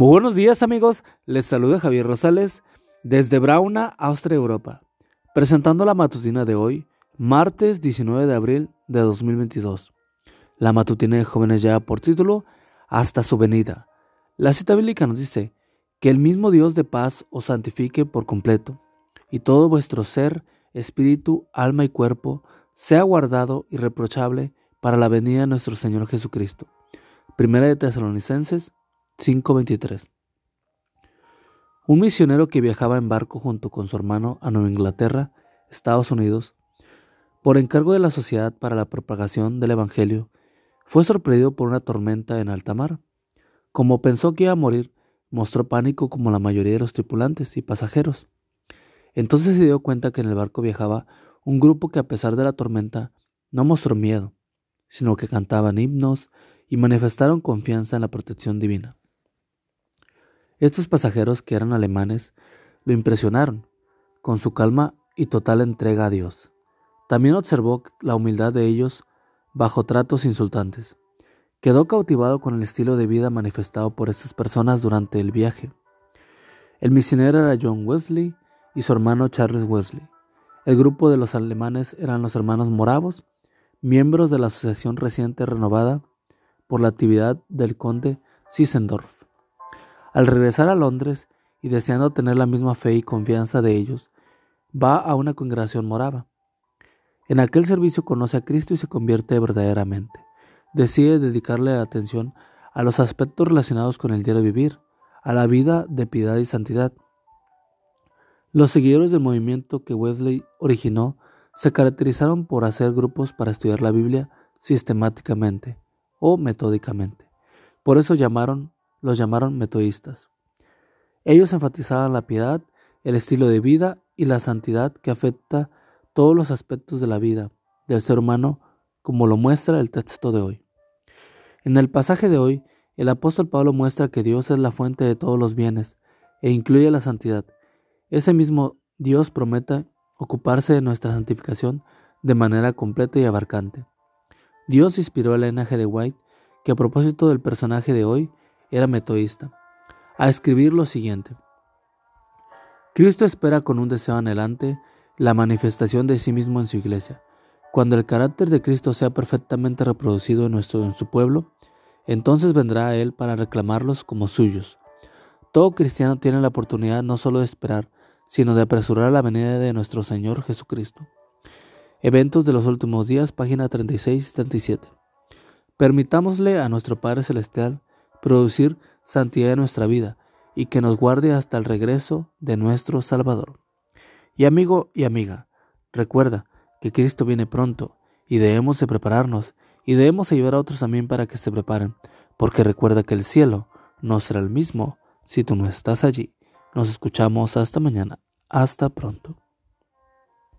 Muy buenos días amigos, les saluda Javier Rosales desde Brauna, Austria, Europa, presentando la matutina de hoy, martes 19 de abril de 2022. La matutina de jóvenes ya por título Hasta su venida. La cita bíblica nos dice que el mismo Dios de paz os santifique por completo, y todo vuestro ser, espíritu, alma y cuerpo sea guardado irreprochable para la venida de nuestro Señor Jesucristo. Primera de Tesalonicenses 5:23 Un misionero que viajaba en barco junto con su hermano a Nueva Inglaterra, Estados Unidos, por encargo de la Sociedad para la Propagación del Evangelio, fue sorprendido por una tormenta en alta mar. Como pensó que iba a morir, mostró pánico como la mayoría de los tripulantes y pasajeros. Entonces se dio cuenta que en el barco viajaba un grupo que a pesar de la tormenta no mostró miedo, sino que cantaban himnos y manifestaron confianza en la protección divina. Estos pasajeros, que eran alemanes, lo impresionaron con su calma y total entrega a Dios. También observó la humildad de ellos bajo tratos insultantes. Quedó cautivado con el estilo de vida manifestado por estas personas durante el viaje. El misionero era John Wesley y su hermano Charles Wesley. El grupo de los alemanes eran los hermanos moravos, miembros de la asociación reciente renovada por la actividad del conde Sissendorf. Al regresar a Londres y deseando tener la misma fe y confianza de ellos, va a una congregación morava. En aquel servicio conoce a Cristo y se convierte verdaderamente. Decide dedicarle la atención a los aspectos relacionados con el diario vivir, a la vida de piedad y santidad. Los seguidores del movimiento que Wesley originó se caracterizaron por hacer grupos para estudiar la Biblia sistemáticamente o metódicamente. Por eso llamaron los llamaron metodistas. Ellos enfatizaban la piedad, el estilo de vida y la santidad que afecta todos los aspectos de la vida del ser humano, como lo muestra el texto de hoy. En el pasaje de hoy, el apóstol Pablo muestra que Dios es la fuente de todos los bienes e incluye la santidad. Ese mismo Dios promete ocuparse de nuestra santificación de manera completa y abarcante. Dios inspiró a Elena G. de White, que a propósito del personaje de hoy, era metodista, a escribir lo siguiente. Cristo espera con un deseo anhelante la manifestación de sí mismo en su iglesia. Cuando el carácter de Cristo sea perfectamente reproducido en, nuestro, en su pueblo, entonces vendrá a Él para reclamarlos como suyos. Todo cristiano tiene la oportunidad no solo de esperar, sino de apresurar la venida de nuestro Señor Jesucristo. Eventos de los últimos días, página 36 y 37. Permitámosle a nuestro Padre Celestial producir santidad en nuestra vida y que nos guarde hasta el regreso de nuestro Salvador. Y amigo y amiga, recuerda que Cristo viene pronto y debemos de prepararnos y debemos ayudar a otros también para que se preparen, porque recuerda que el cielo no será el mismo si tú no estás allí. Nos escuchamos hasta mañana. Hasta pronto.